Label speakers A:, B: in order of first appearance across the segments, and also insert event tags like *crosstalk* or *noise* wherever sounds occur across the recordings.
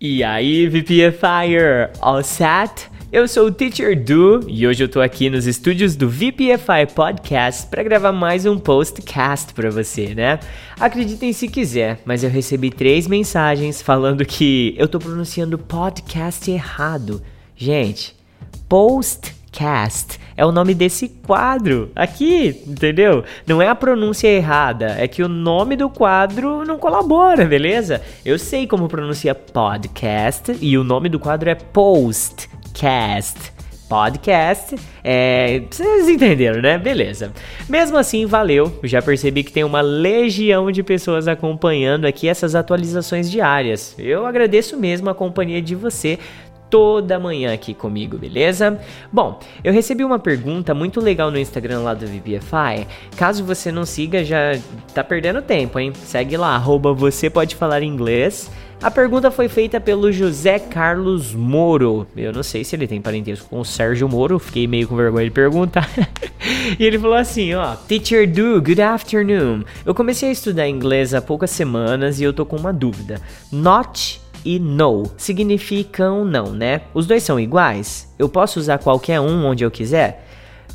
A: E aí, VPFire, all set? Eu sou o Teacher Du e hoje eu tô aqui nos estúdios do VPFI Podcast para gravar mais um postcast para você, né? Acreditem se quiser, mas eu recebi três mensagens falando que eu tô pronunciando podcast errado. Gente, postcast é o nome desse quadro aqui, entendeu? Não é a pronúncia errada, é que o nome do quadro não colabora, beleza? Eu sei como pronuncia podcast e o nome do quadro é postcast podcast. É, vocês entenderam, né? Beleza. Mesmo assim, valeu. Já percebi que tem uma legião de pessoas acompanhando aqui essas atualizações diárias. Eu agradeço mesmo a companhia de você toda manhã aqui comigo, beleza? Bom, eu recebi uma pergunta muito legal no Instagram lá do VPFI. Caso você não siga, já tá perdendo tempo, hein? Segue lá, arroba você pode falar inglês. A pergunta foi feita pelo José Carlos Moro. Eu não sei se ele tem parentesco com o Sérgio Moro, fiquei meio com vergonha de perguntar. *laughs* e ele falou assim, ó: "Teacher Du, good afternoon. Eu comecei a estudar inglês há poucas semanas e eu tô com uma dúvida. Not e no significam não, né? Os dois são iguais? Eu posso usar qualquer um onde eu quiser?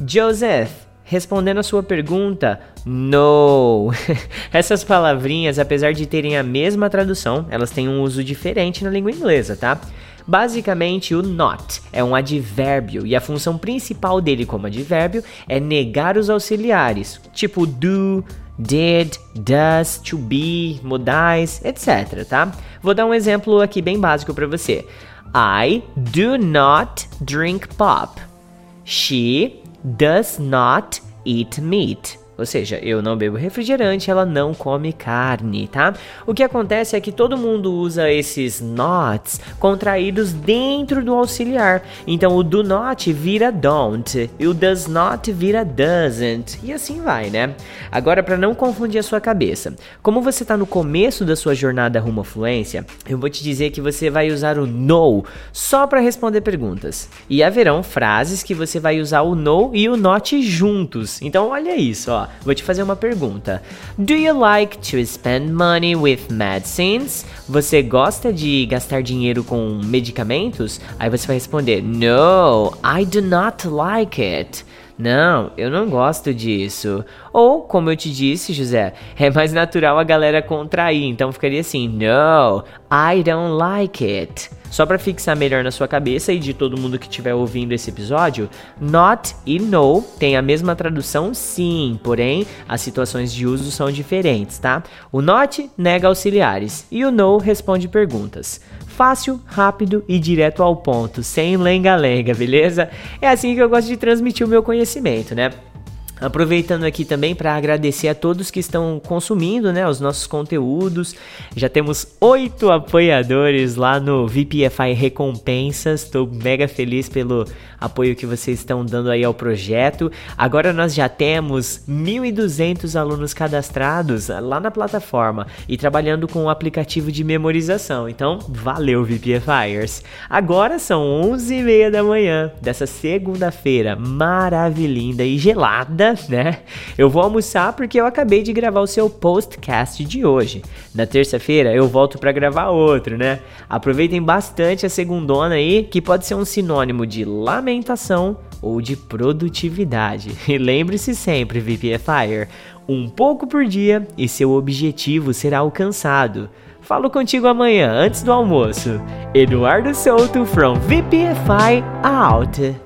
A: Joseph, respondendo a sua pergunta, no. *laughs* Essas palavrinhas, apesar de terem a mesma tradução, elas têm um uso diferente na língua inglesa, tá? Basicamente, o not é um advérbio e a função principal dele como advérbio é negar os auxiliares, tipo do, did, does, to be, modais, etc, tá? Vou dar um exemplo aqui bem básico para você. I do not drink pop. She does not eat meat. Ou seja, eu não bebo refrigerante, ela não come carne, tá? O que acontece é que todo mundo usa esses nots contraídos dentro do auxiliar. Então o do not vira don't, e o does not vira doesn't, e assim vai, né? Agora, para não confundir a sua cabeça, como você está no começo da sua jornada rumo à fluência, eu vou te dizer que você vai usar o no só para responder perguntas. E haverão frases que você vai usar o no e o not juntos. Então olha isso, ó vou te fazer uma pergunta. Do you like to spend money with medicines? Você gosta de gastar dinheiro com medicamentos? Aí você vai responder: No, I do not like it. Não, eu não gosto disso. Ou, como eu te disse, José, *laughs* é mais natural a galera contrair, então ficaria assim: No, I don't like it. Só para fixar melhor na sua cabeça e de todo mundo que estiver ouvindo esse episódio, not e no tem a mesma tradução sim, porém as situações de uso são diferentes, tá? O not nega auxiliares e o no responde perguntas. Fácil, rápido e direto ao ponto, sem lenga-lenga, beleza? É assim que eu gosto de transmitir o meu conhecimento, né? Aproveitando aqui também para agradecer a todos que estão consumindo né, os nossos conteúdos. Já temos oito apoiadores lá no VPFI Recompensas. Estou mega feliz pelo apoio que vocês estão dando aí ao projeto. Agora nós já temos 1.200 alunos cadastrados lá na plataforma e trabalhando com o aplicativo de memorização. Então, valeu VPFIers! Agora são 11h30 da manhã dessa segunda-feira maravilhinda e gelada né? Eu vou almoçar porque eu acabei de gravar o seu postcast de hoje. Na terça-feira eu volto para gravar outro, né? Aproveitem bastante a segundona aí, que pode ser um sinônimo de lamentação ou de produtividade. *laughs* E lembre-se sempre, VPFire, um pouco por dia e seu objetivo será alcançado. Falo contigo amanhã, antes do almoço. Eduardo Souto from VPFI out.